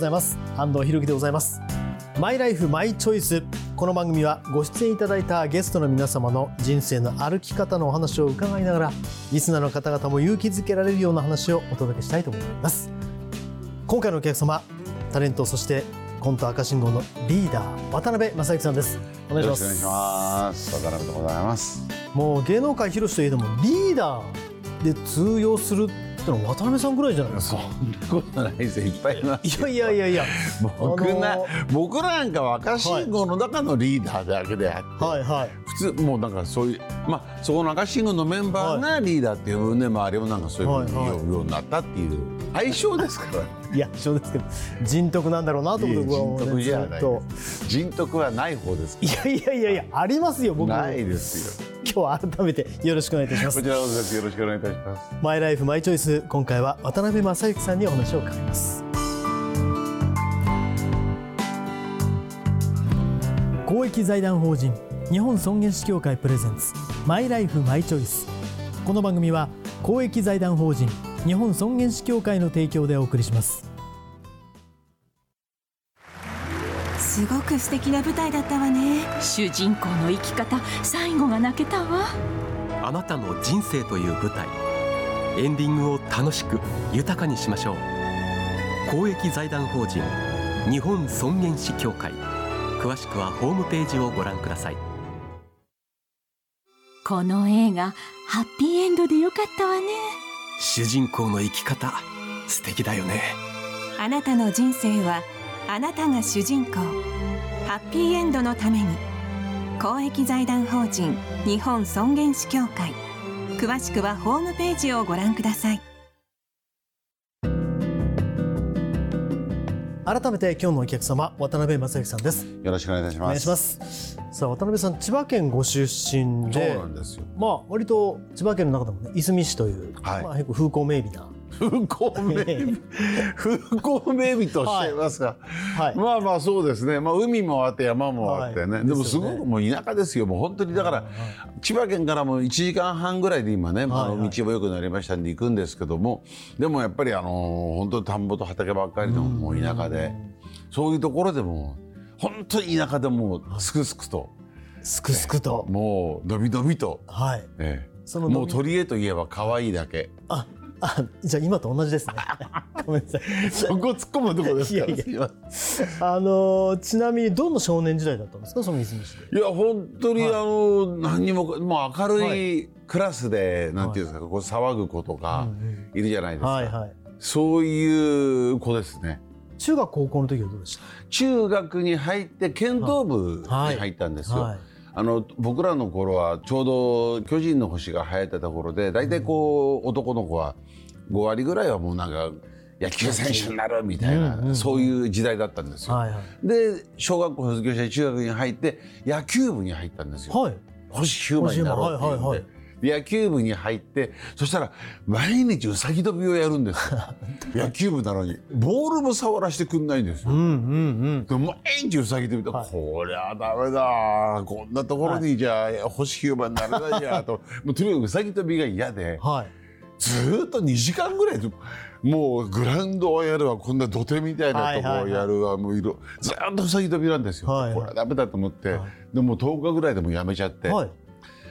ございます。安藤博樹でございます。マイライフマイチョイス。この番組はご出演いただいたゲストの皆様の人生の歩き方のお話を伺いながらリスナーの方々も勇気づけられるような話をお届けしたいと思います。今回のお客様タレントそしてコント赤信号のリーダー渡辺正行さんです。お願いします。よろしくお願いします。渡辺でございます。もう芸能界広しといえどもリーダーで通用する渡辺さんぐらいじゃないですか。そんなことないですよ。いっぱいいますいやいやいやいや。僕な、あの僕なんかは赤信号の中のリーダーだけであって、はい。はい普通もうなんかそういうまあそこの赤信号のメンバーがリーダーっていう分で周りもなんかそういうふうに呼ぶようになったっていう。相性ですからいや一緒ですけど人徳なんだろうなと思って人徳じゃない人徳はない方ですいやいやいやいやありますよ僕も。ないですよ。今日は改めてよろしくお願いいたしますこちらこそです。よろしくお願いいたします。マイライフマイチョイス今回は渡辺正行さんにお話を伺います。公益財団法人日本尊厳死協会プレゼンツマイライフマイチョイス。この番組は公益財団法人日本尊厳死協会の提供でお送りします。すごく素敵な舞台だったわね。主人公の生き方最後が泣けたわ。あなたの人生という舞台。エンディングを楽しく豊かにしましょう。公益財団法人日本尊厳死協会。詳しくはホームページをご覧ください。この映画ハッピーエンドでよかったわね主人公の生き方素敵だよね。あなたの人生はあなたが主人公。ハッピーエンドのために。公益財団法人日本尊厳死協会。詳しくはホームページをご覧ください。改めて今日のお客様渡辺正行さんです。よろしくお願いいたします。お願いします。さあ渡辺さん千葉県ご出身そうでなんですよ。まあ割と千葉県の中でもねいすみ市という、はい。まあ結構風光明媚な風光明媚。風光明媚とおっしゃいますが、はい。まあまあそうですね、まあ、海もあって山もあってね、はい。でもすごくもう田舎ですよ。もう本当にだから、千葉県からも1時間半ぐらいで今ね、まあ道も良くなりましたんで行くんですけども。でもやっぱりあの本当に田んぼと畑ばっかりのもう田舎で。そういうところでも本当に田舎でもうすくすくと。すくすくと、もうのびのびと、はい。ええ。そのもう鳥江といえば可愛いだけ。ああじゃあ今と同じですね。ごめんなさい。そこ突っ込むとこですあのーちなみにどんな少年時代だったんですか？そのいや本当に、はい。あの何にももう明るはい。クラスで、なんていうんですかこう騒ぐ子とかうんいるじゃないですか、はいはい。そういう子ですね。中学高校の時はどうでし中学に入って剣道部にはい入ったんですよ、たはいあの僕らの頃はちょうど「巨人の星」が流行ってた頃で大体こう男の子は5割ぐらいはもうなんか野球選手になるみたいな、うんうんそういう時代だったんですよ。はいはい。で小学校卒業して中学に入って野球部に入ったんですよ。はい。星ヒューマンになろうっていうんで、はいはい野球部に入ってそしたら毎日うさぎ跳びをやるんです。よ 野球部なのに。ボールも触らせてくんないんですよ。うんうんうん。で毎日うさぎ跳びで、はい。こりゃダメだ。こんなところにじゃあ、星ヒューマンになれないやと。もうとにかくうさぎ跳びが嫌ではい。ずーっと2時間ぐらいもうグラウンドをやるわ。こんな土手みたいなとこをやるわ、もういろずーっとうさぎ跳びなんですよ、はいはい。これはダメだと思って、はい。でもう10日ぐらいでもうやめちゃって、はい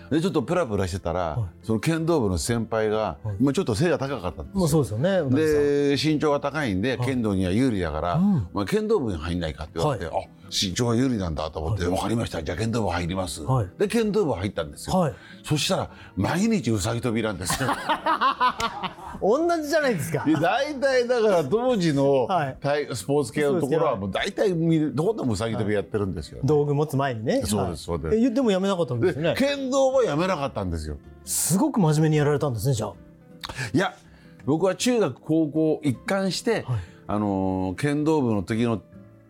でちょっとプラプラしてたら、はい。その剣道部の先輩が、はい。まあ、ちょっと背が高かったんですよ。まあそうですよねで身長が高いんで剣道には有利だから、うん。まあ、剣道部に入んないかって言われて、あ身長が有利なんだと思って、分かりました。じゃあ剣道部入ります、はい。で剣道部入ったんですよ、はい。そしたら毎日うさぎ跳びなんですよ。同じじゃないですか。で大体だから当時のはい。体スポーツ系のところはもう大体どこでもうさぎ跳びやってるんですよ、道具持つ前にね。そうですはい。そうです。えでもやめなかったんですよね。で剣道はやめなかったんですよ。すごく真面目にやられたんですねじゃあ。いや僕は中学高校一貫して、はい。あのー剣道部の時の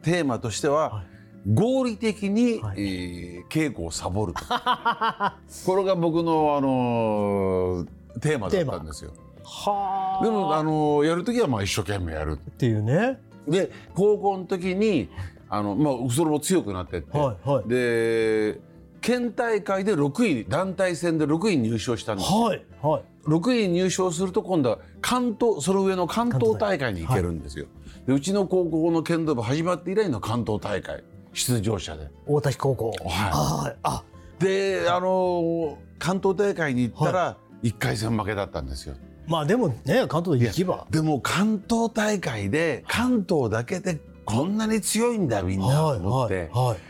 テーマとしては、はい合理的に、はい。えー稽古をサボると。これが僕の、あのーテーマだったんですよ。はあ。でも、あのーやる時はまあ一生懸命やる。っていうね。で高校の時にあの、まあ、それも強くなってって、はいはい。で県大会で6位団体戦で6位入賞したんです。よはいはい。6位に入賞すると今度は関東その上の関東大会に行けるんですよ。でうちの高校の剣道部始まって以来の関東大会出場者で。大滝高校。はい。はい。あ。であの関東大会に行ったら1回戦負けだったんですよ。まあでもね関東で行けば。でも関東大会で関東だけでこんなに強いんだみんなと思って、はい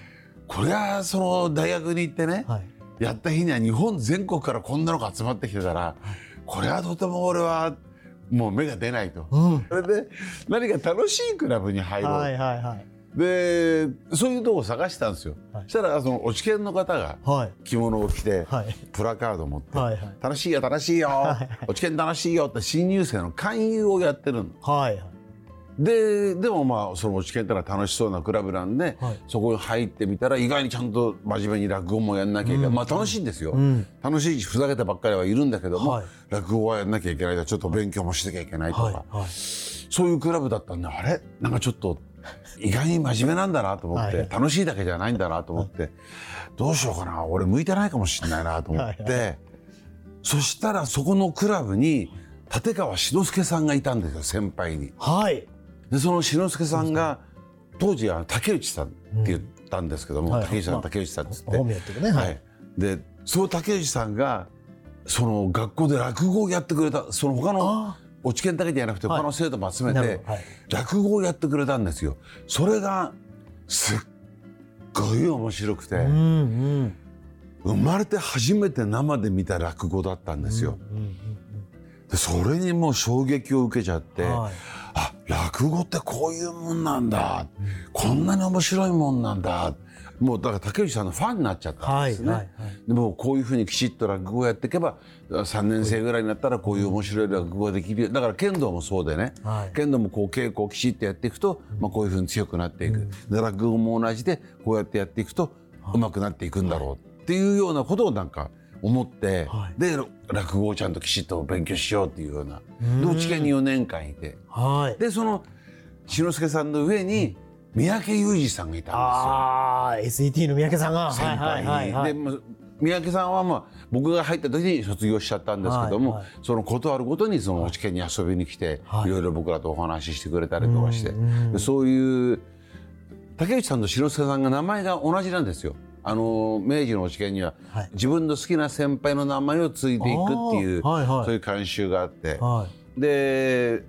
これはその大学に行ってね、はい。やった日には日本全国からこんなのが集まってきてたら、これはとても俺はもう目が出ないと。うん。それで何か楽しいクラブに入ろう、はいはいはいでそういうとこを探したんですよ、はい。そしたらその落研の方がはい。着物を着て、はい。プラカードを持って、はいはい楽しいよ楽しいよ、はい落研楽しいよって新入生の勧誘をやってるのはいはい。ででもまあその落研ってのは楽しそうなクラブなんで、はい。そこに入ってみたら意外にちゃんと真面目に落語もやんなきゃいけない、まあ楽しいんですよ、うん。楽しいしふざけたばっかりはいるんだけども、はい。落語はやんなきゃいけないとちょっと勉強もしなきゃいけないとか、そういうクラブだったんであれ？なんかちょっと意外に真面目なんだなと思って、はい。楽しいだけじゃないんだなと思って、どうしようかな俺向いてないかもしれないなと思って、はいそしたらそこのクラブに立川志の輔さんがいたんですよ先輩に。はい。でその志の輔さんが当時は竹内さんって言ったんですけども、はい竹内さん、まあ竹内さんっつって、本名ってははい。い。でその竹内さんがその学校で落語をやってくれたその他のあ落研だけじゃなくてはい。他の生徒も集めて落語をやってくれたんですよ。それがすっごい面白くて、生まれて初めて生で見た落語だったんですよ。でそれにもう衝撃を受けちゃって、はい。あ落語ってこういうもんなんだ、こんなに面白いもんなんだもうだから竹内さんのファンになっちゃったんはいですね。はいはいでもこういうふうにきちっと落語をやっていけば3年生ぐらいになったらこういう面白い落語ができるよ。だから剣道もそうでね、はい。剣道もこう稽古をきちっとやっていくと、まあ、こういうふうに強くなっていく、で落語も同じでこうやってやっていくと上手くなっていくんだろうっていうようなことをなんか思って、はい。で落語をちゃんときちっと勉強しようっていうような。で落研に4年間いて。はい。でその志の輔さんの上に三宅裕二さんがいたんですよ。ああ SET の三宅さんが。先輩。に、はいはいはい。でまあ三宅さんは、まあ、僕が入った時に卒業しちゃったんですけども、はいはい。そのことあるごとにその落研に遊びに来て、はい。い、ろいろ僕らとお話ししてくれたりとかして、うそういう竹内さんと志の輔さんが名前が同じなんですよ。あの明治の落研には、はい。自分の好きな先輩の名前を継いでいくっていう、はいはい。そういう慣習があって、はい。で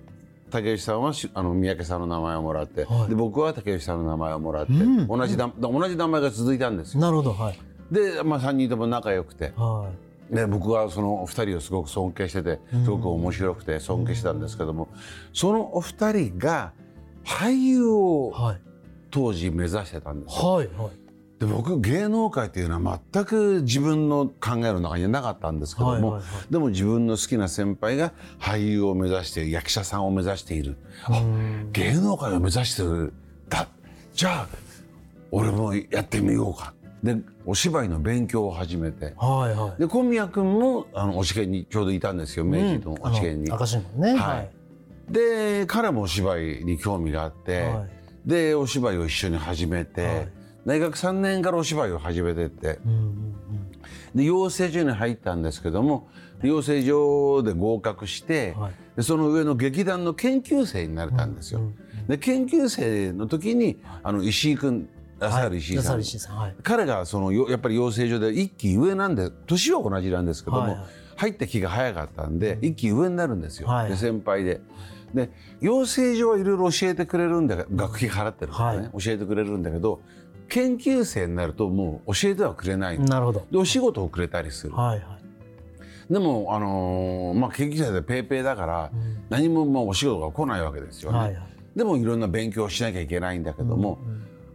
竹内さんはしあの三宅さんの名前をもらって、はい。で僕は竹内さんの名前をもらって、うん。同じだ同じ名前が続いたんですよ。なるほど。はい。で、まあ、3人とも仲良くて。はで僕はそのお二人をすごく尊敬しててすごく面白くて尊敬してたんですけども、そのお二人が俳優いをはい。当時目指してたんですよ。はいはいで僕芸能界っていうのは全く自分の考えの中にはなかったんですけども、はいはいはい。でも自分の好きな先輩が俳優を目指して役者さんを目指している。あ芸能界を目指してるだ。じゃあ俺もやってみようか。でお芝居の勉強を始めて。はいはい。で小宮君もあのお試験にちょうどいたんですよ明治のお試験に。赤信号ね。はい。で彼もお芝居に興味があって、はい。でお芝居を一緒に始めて、はい大学3年からお芝居を始めてって。うんうんで養成所に入ったんですけども養成所で合格して、はい。でその上の劇団の研究生になれたんですよ。で研究生の時にあの石井君朝原石井さん、はい石井さんはい。彼がそのよやっぱり養成所で一期上なんで年は同じなんですけども、はいはい。入った気が早かったんで一期上になるんですよ、はい。で先輩で。で養成所はいろいろ教えてくれるんだ学費払ってるからね、教えてくれるんだけど研究生になるともう教えてはくれないの。なるほど。でお仕事をくれたりする、はいはい。でも、あのーまあ、研究生でペーペーだから何ももうお仕事が来ないわけですよね、はいはい。でもいろんな勉強をしなきゃいけないんだけども、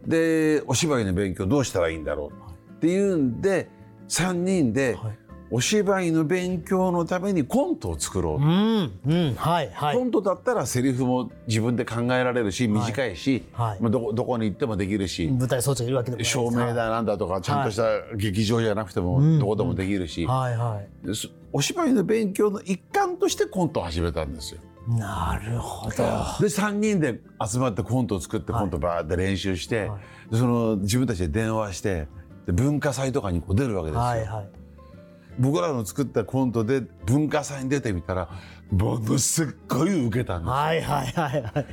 でお芝居の勉強どうしたらいいんだろうっていうんで3人ではいお芝居の勉強のためにコントを作ろう、うんうんはいはい。コントだったらセリフも自分で考えられるし短いし、はい。まあ、どこどこに行ってもできるし、舞台装置がいるわけでも照明だなんだとかちゃんとした劇場じゃなくてもどこでもできるし、はいお芝居の勉強の一環としてコントを始めたんですよ。なるほど。で3人で集まってコントを作ってコントバーって練習して、はい。でその自分たちで電話してで文化祭とかにこう出るわけですよ。はいはい僕らの作ったコントで文化祭に出てみたらものすっごい受けたんですはいはいはいはい。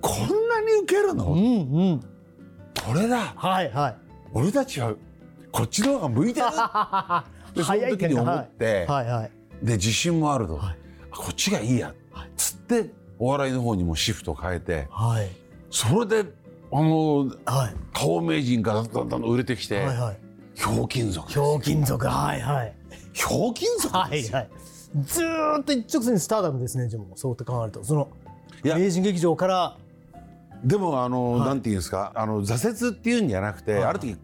こんなに受けるの、うんうん。これだ。はいはい。俺たちはこっちの方が向いてる。でその時に思って、はいはい。で自信もあると、はい。こっちがいいや、つってお笑いの方にもシフト変えてはい。それであのはい。顔名人がだんだんだん売れてきて、はいはいひょうきん族ひょうきん族。はいはい。ひょうきん族はいはい。ずーっと一直線にスターダムですねでも。そうやって考えると。その名人劇場から。でもあの、はい。なんていうんですか。あの挫折っていうんじゃなくて、はい。ある時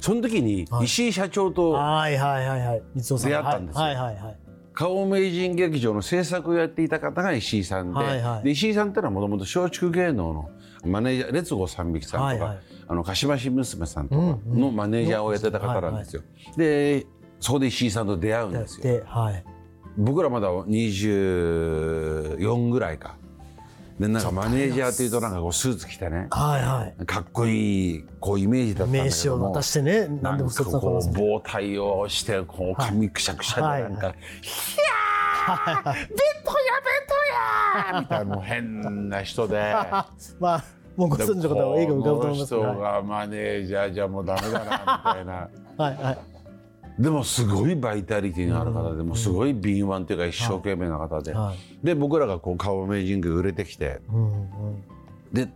その時にはい。石井社長とはいはいはいはい。三尾さん出会ったんですよ。はいはいはい顔名人劇場の制作をやっていた方が石井さんで,、はいはい。で石井さんってのはもともと松竹芸能のマネージャー列郷三匹さんとか、はいはいあの鹿島新娘さんとかのマネージャーをやってた方なんですよ。でそこで石井さんと出会うんですよ。てはい僕らまだ24ぐらいか。でなんかマネージャーっていうとなんかこうスーツ着てねはいはいかっこいいこうイメージだったんだ名けども刺を渡してねなんか何でも一つのこう棒体をしてこう髪くしゃくしゃではいなんか「ひゃー弁当や弁当や!」みたいな変な人で。まあもうご存知の方は映画浮かぶと思いますけどこの人がマネージャーじゃもうダメだなみたいな。はいはい。でもすごいバイタリティのある方でもうすごい敏腕っていうか一生懸命な方で、はい。で僕らがこう顔名人が売れてきて。うんうん。で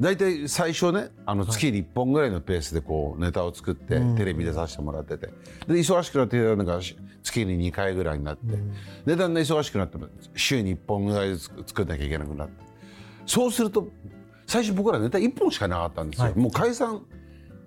大体最初ねあの月に1本ぐらいのペースでこうネタを作ってうん。テレビ出させてもらってて。で忙しくなってなんか月に2回ぐらいになって。でだんだん忙しくなって週に1本ぐらい作んなきゃいけなくなって。そうすると最初僕らネタ1本しかなかったんですよ、はい。もう解散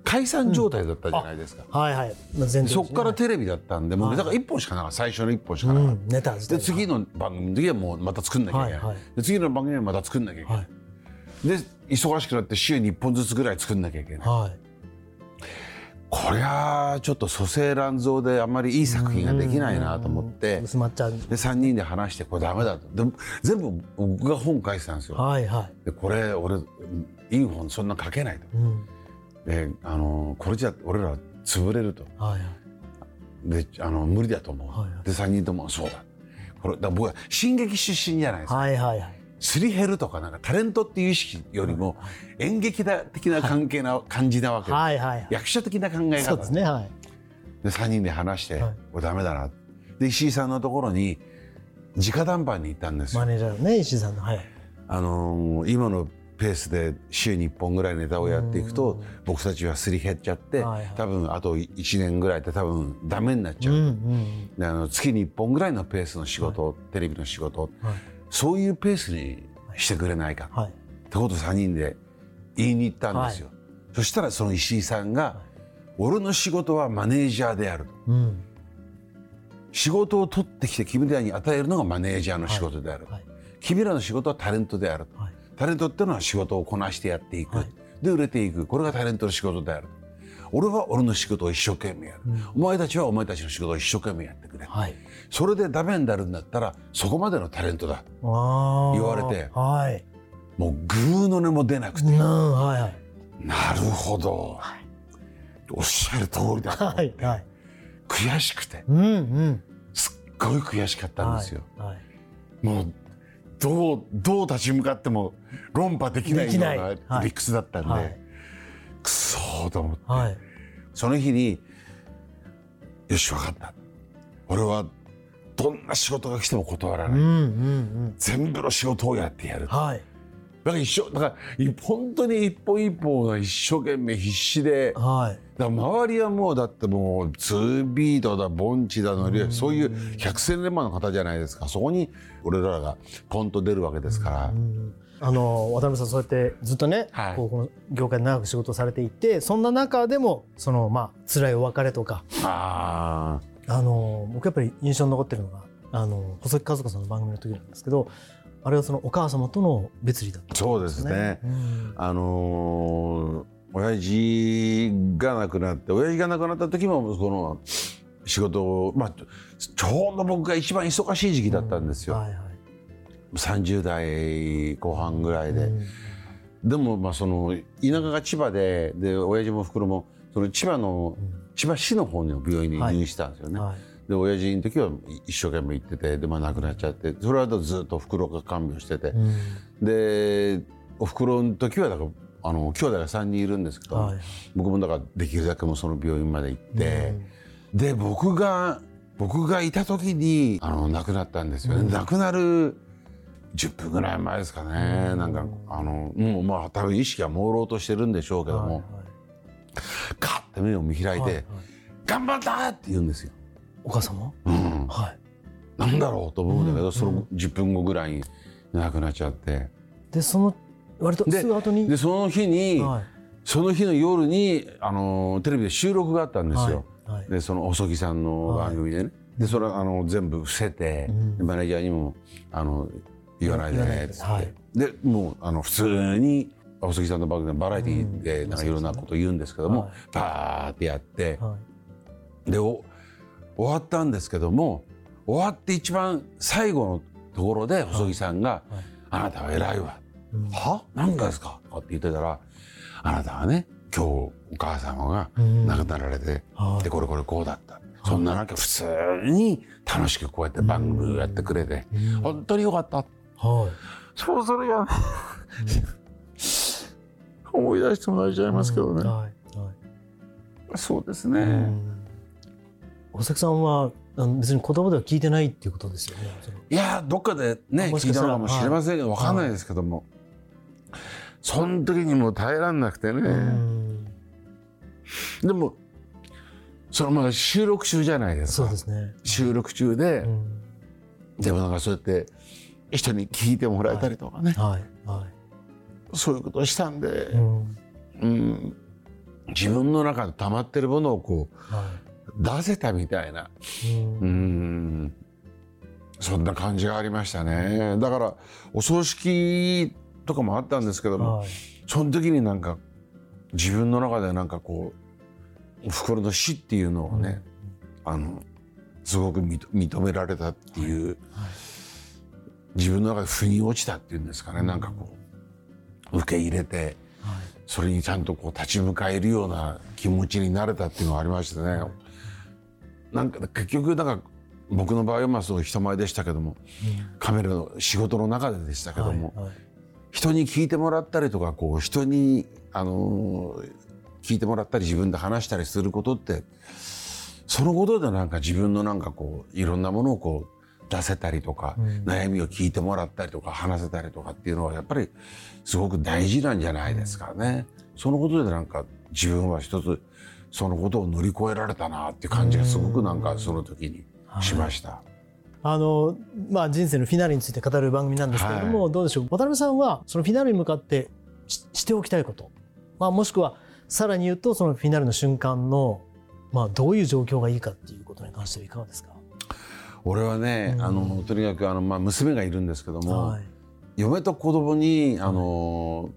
解散状態だったじゃないですか、はいはい。まあ全でそこからテレビだったんでもうネタが1本しかなかった。最初の1本しかうなかった、ん。ネタで次の番組の時はもうまた作んなきゃいけない、はいはい。で次の番組はまた作んなきゃいけない、はい。で忙しくなって週に1本ずつぐらい作んなきゃいけない。はいこりゃあちょっと蘇生乱造であんまりいい作品ができないなと思って薄まっちゃう。で3人で話してこれダメだと。で全部僕が本書いてたんですよ。はいはい。でこれ俺いい本そんな書けないと。うん。であのこれじゃ俺ら潰れると。はいはい。であの無理だと思う、はいはい。で3人ともそうだ。これだ僕は進撃出身じゃないですか。はいはいはいすり減るとかなんかタレントっていう意識よりも演劇だ的な関係な感じなわけで、はいはい役者的な考え方。ですねはい。で3人で話して、はい。これダメだな。で石井さんのところに直談判に行ったんですよ。マ。ネージャーのね石井さんのはい。あのー今のペースで週に1本ぐらいネタをやっていくと僕たちはすり減っちゃって、はいはい。多分あと1年ぐらいで多分ダメになっちゃう、うんうんであの月に1本ぐらいのペースの仕事、テレビの仕事、はいそういうペースにしてくれないか、はい。ってことを3人で言いに行ったんですよ、そしたらその石井さんが「俺の仕事はマネージャーである」と。うん。仕事を取ってきて君らに与えるのがマネージャーの仕事である、はい。君らの仕事はタレントであるタレントってのは仕事をこなしてやっていく、はい。で売れていく。これがタレントの仕事である俺は俺の仕事を一生懸命やる、お前たちはお前たちの仕事を一生懸命やってくれ、はい。それでダメになるんだったらそこまでのタレントだ。言われて。はい。もうグーの音も出なくて、うんはいはい。なるほど、おっしゃる通りだと、はいはい。悔しくて。うんうん。すっごい悔しかったんですよ、はいはい。もうどうどう立ち向かっても論破できないようなはい。理屈だったんで、はいくそーと思って、はい。その日によし分かった。俺はどんな仕事が来ても断らない、うんうんうん。全部の仕事をやってやるだかはい。ら一生だからい本当に一本一本が一生懸命必死でだかはいら周りはもうだってもう2ビートだボンチだのりそういう百戦錬磨の方じゃないですか。そこに俺らがポンと出るわけですから、あの渡辺さんそうやってずっとね、はい。こうこの業界で長く仕事をされていてそんな中でもそのまあ辛いお別れとかああの僕やっぱり印象に残ってるのがあの細木和子さんの番組の時なんですけどあれはそのお母様との別離だったあそうですね。うん。あのー親父が亡くなって親父が亡くなった時もこの仕事をまあちょうど僕が一番忙しい時期だったんですよ、はいはい30代後半ぐらいで、うん。でもまあその田舎が千葉でで親父も袋もそその千葉の千葉市の方の病院に入院したんですよね。はい。で親父の時は一生懸命行っててで、まあ、亡くなっちゃってそれはずっとおふくろが看病してて、うん。でおふくろの時はだからあの兄弟が3人いるんですけど、はい。僕もだからできるだけもうその病院まで行って、で僕が僕がいた時にあの亡くなったんですよね、亡くなる10分ぐらい前ですかね、なんかあのもうまあ多分意識は朦朧としてるんでしょうけども、はいはい。カッて目を見開いて、はいはい。頑張ったって言うんですよ。お母様？うん。はい。なんだろうと思うんだけど、うんその10分後ぐらいに亡くなっちゃって。でその割とですぐ後に？でその日に、はい。その日の夜にあのテレビで収録があったんですよ。はい。はい。でその細木さんの番組でね、でそれあの全部伏せて、マネージャーにもあの言わないでねっつって、ではい。でもうあの普通に細木さんの番組でバラエティーでなんかいろんなこと言うんですけども、はい。バーってやって、はい。でお終わったんですけども終わって一番最後のところで細木さんがはい「あなたは偉いわ」うん。は？何がですか?」とかって言ってたら「あなたはね今日お母様がうん。亡くなられて、はい。でこれこれこうだった」そんな中普通に楽しくこうやって番組をやってくれてうん。本当によかったはい。そうそれがね思い出してもらえちゃいますけどね、はいはい。そうですね、うん。大崎さんは別に言葉では聞いてないっていうことですよね。いやどっかでね聞いたのかもしれませんけど、わかんないですけども、その時にもう耐えられなくてね、うん。でもそのまだ収録中じゃないですか。そうですね。収録中で、うん。でもなんかそうやって人に聞いてもらえたりとかね、はい。はそういうことをしたんでい。、うん。うん。自分の中で溜まってるものをこはう出せたみたいな、い。うん。うん。そんな感じがありましたね。だからお葬式とかもあったんですけども、はい。その時になんか自分の中でなんかこうおふくろの死っていうのをね、あのすごく認認められたっていう、自分の中で腑に落ちたっていうんですかね、なんかこう受け入れてそれにちゃんとこう立ち向かえるような気持ちになれたっていうのがありましたね。なんか結局なんか僕の場合はまあそう人前でしたけども、カメラの仕事の中ででしたけども、はいはい。人に聞いてもらったりとかこう人に、あのー聞いてもらったり自分で話したりすることってそのことでなんか自分のなんかこういろんなものをこう出せたりとか、悩みを聞いてもらったりとか話せたりとかっていうのはやっぱりすごく大事なんじゃないですかね。そのことでなんか自分は一つそのことを乗り越えられたなっていう感じがすごくなんかその時にしました。あのまあ人生のフィナーレについて語る番組なんですけれども、どうでしょう？渡辺さんはそのフィナーレに向かってししておきたいこと、まあ、もしくはさらに言うとそのフィナーレの瞬間の、まあ、どういう状況がいいかっていうことに関してはいかがですか、俺はね、うん。あのとにかくあの、まあ、娘がいるんですけども、はい。嫁と子供にあの、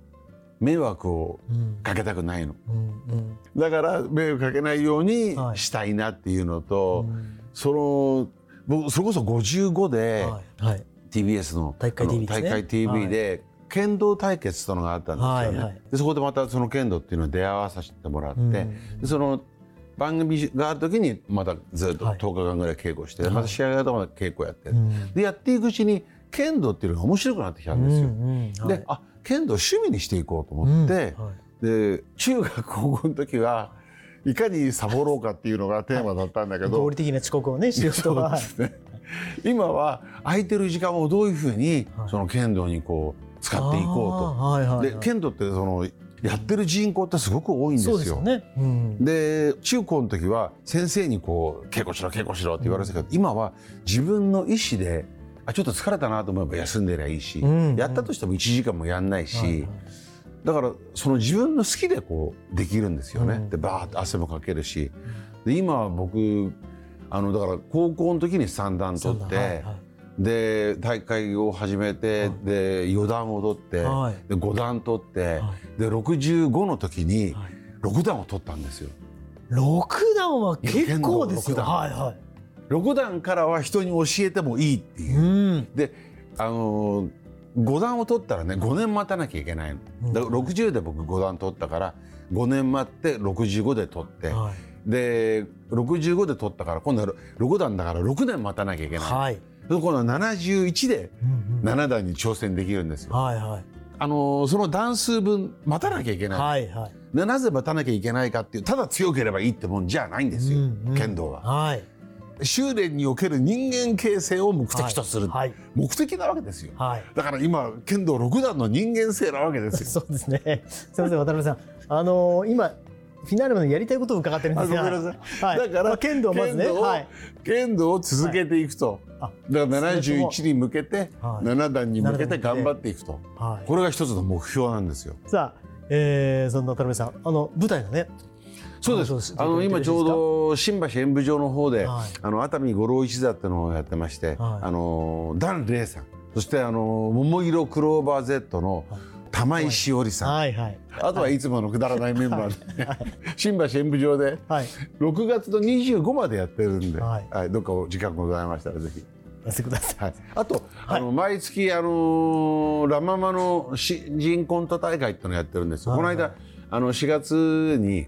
迷惑をうん。かけたくないの。うんうん。だから迷惑かけないようにはい。したいなっていうのと、うん。その僕それこそ55ではい。はい。TBS の体育会 TV ですね。体育会 TV で剣道対決とのがあったんですよね、はいはい。でそこでまたその剣道っていうのを出会わさせてもらって、うん。でその番組がある時にまたずっとはい。10日間ぐらい稽古して、はい。また試合があるとまた稽古やって、うん。でやっていくうちに剣道っていうのが面白くなってきたんですよ。うんうんはい。であ剣道趣味にしていこうと思って、うん。はい。で中学高校の時はいかにサボろうかっていうのがテーマだったんだけど、合理的な遅刻をねしようとは。今は空いてる時間をどういうふうにはい。その剣道にこう使っていこうと。で剣道ってそのやってる人口ってすごく多いんですよ。でね、うん。で中高の時は先生にこう稽古しろ稽古しろって言われてたけど、今は自分の意思であちょっと疲れたなと思えば休んでりゃいいし、うん。やったとしても1時間もやんないし、はいはい。だからその自分の好きでこうできるんですよね。うん。でバーッと汗もかけるし。で今は僕あのだから高校の時に三段取って、で大会を始めて、はいで四段を取って、はいで五段取って、はで65の時にはい六段を取ったんですよ。六段は結構ですよ。剣道はいはい。六段からは人に教えてもいいっていうう。ん。であのー5段を取ったらね5年待たなきゃいけないの。だから60で僕5段取ったから5年待って65で取って、はいで65で取ったから今度は6段だから6年待たなきゃいけない。はいで今度は71でうんうん7段に挑戦できるんですよ。はいはいあのーその段数分待たなきゃいけない。はいはいでなぜ待たなきゃいけないかっていうただ強ければいいってもんじゃないんですよ、うんうん剣道は。はい修練における人間形成を目的とする、はい目的なわけですよ。はいだから今剣道6段の人間性なわけですよ。そうですね。すみません、渡辺さん。あのー今、フィナーレまでやりたいことを伺ってるんですが。はい。だからまあ剣道をまずね。剣道をはい。剣道を続けていくと、あだから71に向けて、はい7段に向け7段に向けてて頑張っていくと、はい。これが一つの目標なんですよ。さあ、えー、そんな渡辺さん、あの舞台がね。そうですあの今ちょうど新橋演舞場の方で、はいあの熱海五郎一座ってのをやってまして、はいあの檀れいさんそしてあの桃色クローバー Z の玉井しおりさん、はいはい。あとはいつものくだらないメンバーで、新橋演舞場ではい。6月の25までやってるんで、ははいいどっかお時間ございましたらぜひ。やってください。はい、あと、あの毎月、あのラ・ママの新人コント大会ってのをやってるんですよ、はいこの間あの4月に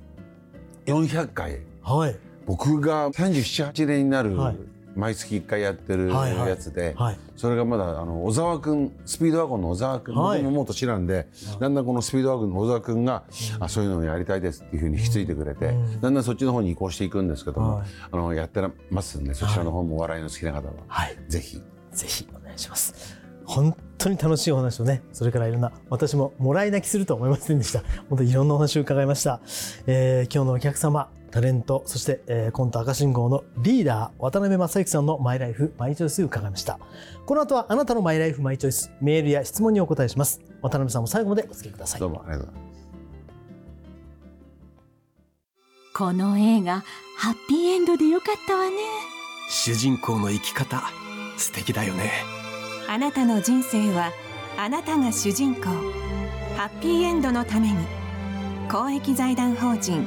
400回はい。僕が378年になる、はい毎月1回やってるやつで、はい。それがまだあの小沢君スピードワゴンの小沢君、はい僕ももう年なんで、だんだんこのスピードワゴンの小沢君が、あそういうのをやりたいですっていうふうに引き継いでくれて、うんだんだんそっちの方に移行していくんですけども、はいあのやってますんでそちらの方もお笑いの好きな方は、はい。ぜひぜひお願いします。本当に楽しいお話をね、それからいろんな、私ももらい泣きするとは思いませんでした。本当にいろんなお話を伺いました。えー今日のお客様、タレント、そして、えーコント赤信号のリーダー、渡辺正行さんのマイライフ、マイチョイス伺いました。この後はあなたのマイライフ、マイチョイス、メールや質問にお答えします。渡辺さんも最後までお付き合いくださいど。うもありがとうございます。この映画ハッピーエンドでよかったわね主人公の生き方素敵だよねあなたの人生はあなたが主人公ハッピーエンドのために公益財団法人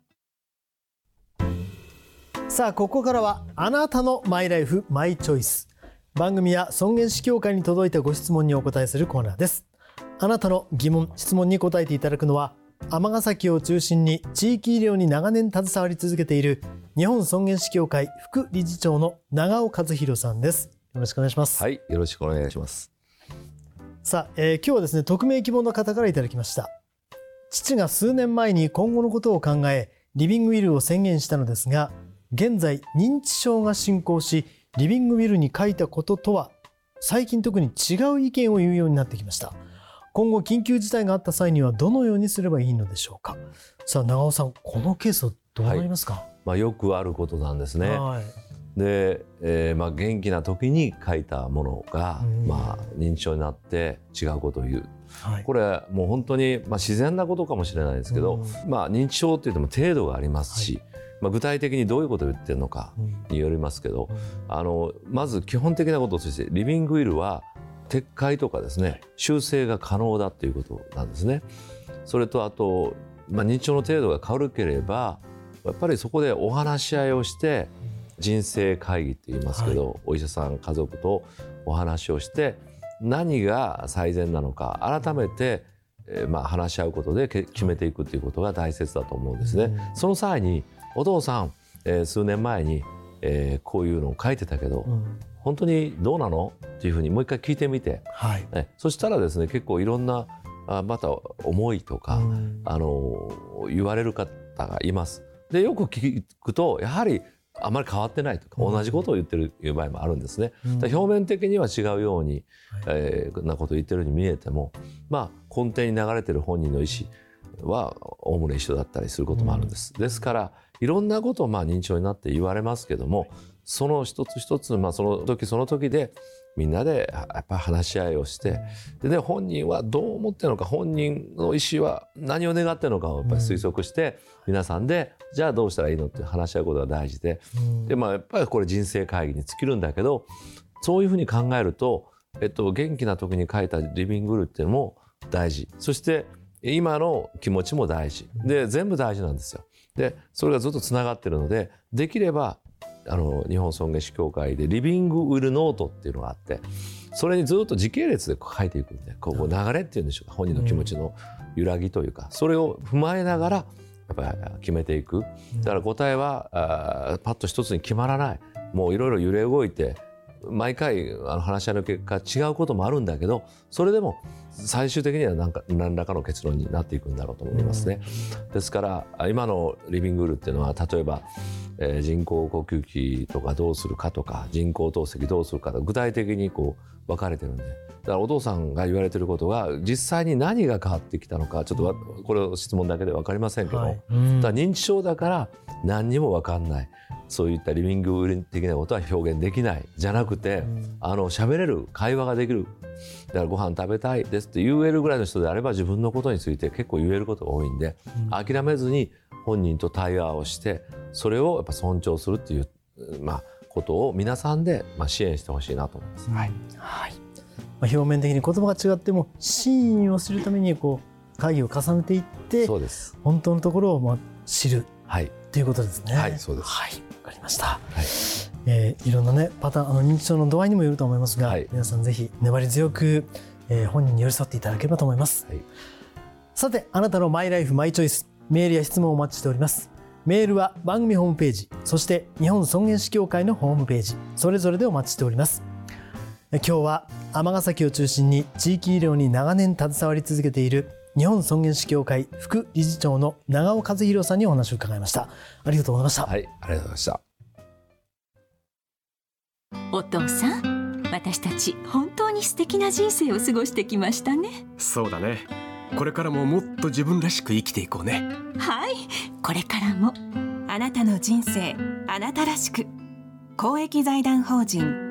さあここからはあなたのマイライフマイチョイス。番組や尊厳死協会に届いたご質問にお答えするコーナーです。あなたの疑問質問に答えていただくのは尼崎を中心に地域医療に長年携わり続けている日本尊厳死協会副理事長の長尾和弘さんです。よろしくお願いします、はい、よろしくお願いします。さあ、えー今日はですね匿名希望の方からいただきました。父が数年前に今後のことを考えリビングウィルを宣言したのですが現在認知症が進行しリビングウィルに書いたこととは最近特に違う意見を言うようになってきました。今後緊急事態があった際にはどのようにすればいいのでしょうか。さあ長尾さんこのケースはどうなりますか、まあ、よくあることなんですね。はい。で、えーまあ、元気な時に書いたものがうん、まあ、認知症になって違うことを言う。はい。これもう本当に、まあ、自然なことかもしれないですけど、まあ、認知症って言っても程度がありますし、まあ、具体的にどういうことを言ってるのかうん。によりますけど、あのまず基本的なこととしてリビングウィルは撤回とかですね修正が可能だということなんですね。それとあと、まあ、認知症の程度が軽ければやっぱりそこでお話し合いをして人生会議って言いますけど、お医者さん家族とお話をして何が最善なのか改めて、えーまあ、話し合うことでけ決めていくということが大切だと思うんですね。うん。その際にお父さん、えー数年前に、えーこういうのを書いてたけど、うん。本当にどうなの？っていうふうにもう一回聞いてみて、はい。ね、そしたらですね結構いろんなあまた思いとか、うん。あの言われる方がいます。でよく聞くとやはりあまり変わってないとかうん。同じことを言ってるいう場合もあるんですね。うん。表面的には違うように、はい。えーなことを言ってるように見えてもまあ根底に流れてる本人の意思はおおむね一緒だったりすることもあるんです。ですからいろんなことをまあ認知症になって言われますけどもその一つ一つ、まあ、その時その時でみんなでやっぱ話し合いをしてで、ね、本人はどう思ってるのか本人の意思は何を願ってるのかをやっぱり推測して、皆さんでじゃあどうしたらいいのって話し合うことが大事で,、でまあ、やっぱりこれ人生会議に尽きるんだけどそういうふうに考えると、えっと、元気な時に書いたリビングルっていうのも大事。そして今の気持ちも大事。で全部大事なんですよ。でそれがずっとつながってるのでできればあの日本尊厳死協会でリビングウルノートっていうのがあってそれにずっと時系列で書いていくんでこう流れっていうんでしょうか本人の気持ちの揺らぎというかそれを踏まえながらやっぱり決めていく。だから答えはあパッと一つに決まらない。もういろいろ揺れ動いて毎回あの話し合いの結果違うこともあるんだけどそれでも最終的には何か何らかの結論になっていくんだろうと思いますね。ですから今のリビングルーっていうのは例えば、えー、人工呼吸器とかどうするかとか人工透析どうするかと具体的にこう分かれてるんでだからお父さんが言われてることが実際に何が変わってきたのかちょっとこれ質問だけで分かりませんけど、はい、だ認知症だから何にも分かんない。そういったリビング的なことは表現できないじゃなくて、うん、あの喋れる会話ができる。だからご飯食べたいですって言えるぐらいの人であれば自分のことについて結構言えることが多いんで、うん、諦めずに本人と対話をしてそれをやっぱ尊重するっていう、まあ、ことを皆さんでまあ支援してほしいなと思います。はい、はいまあ、表面的に言葉が違っても真意を知るためにこう会議を重ねていってそうです本当のところをまあ知る、はい、ということですね。はいそうです、はいわかりました。はい。えー、いろんなねパターンあの認知症の度合いにもよると思いますが、はい、皆さんぜひ粘り強く、えー、本人に寄り添っていただければと思います。はい、さてあなたのマイライフマイチョイスメールや質問をお待ちしております。メールは番組ホームページ、そして日本尊厳死協会のホームページ、それぞれでお待ちしております。今日は尼崎を中心に地域医療に長年携わり続けている日本尊厳死協会副理事長の長尾和弘さんにお話を伺いました。ありがとうございました。はいありがとうございました。お父さん私たち本当に素敵な人生を過ごしてきましたね。そうだね。これからももっと自分らしく生きていこうね。はい。これからもあなたの人生あなたらしく。公益財団法人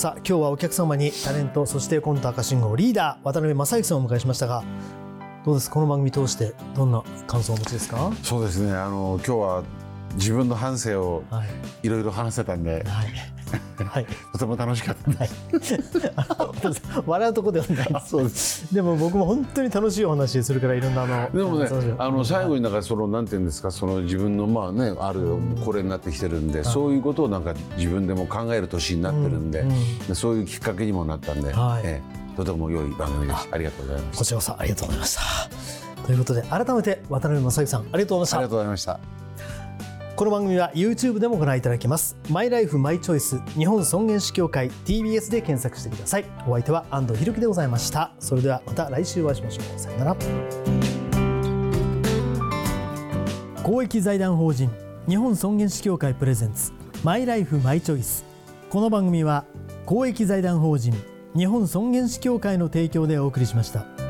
さあ今日はお客様にタレントそしてコント赤信号リーダー渡辺正行さんをお迎えしましたがどうです？この番組通してどんな感想をお持ちですか？そうですね。あの今日は自分の反省をい。ろいろ話せたんで、はい。はい、とても楽しかったです、はい、笑うとこではない。そうです。でも僕も本当に楽しいお話するからいろんなあのでもねあの最後になんかそのなんていうんですか？その自分のまあねあるこれになってきてるんで、そういうことをなんか自分でも考える年になってるんで、うん、そういうきっかけにもなったんで、はい。ええ。とても良い番組です。ありがとうございます。こちらこそありがとうございました。ということで改めて渡辺正行さんありがとうございました。ありがとうございましたこの番組は YouTube でもご覧いただけます。マイライフマイチョイス日本尊厳死協会 TBS で検索してください。お相手は安藤博樹でございました。それではまた来週お会いしましょう。さよなら。公益財団法人日本尊厳死協会プレゼンツマイライフマイチョイス。この番組は公益財団法人日本尊厳死協会の提供でお送りしました。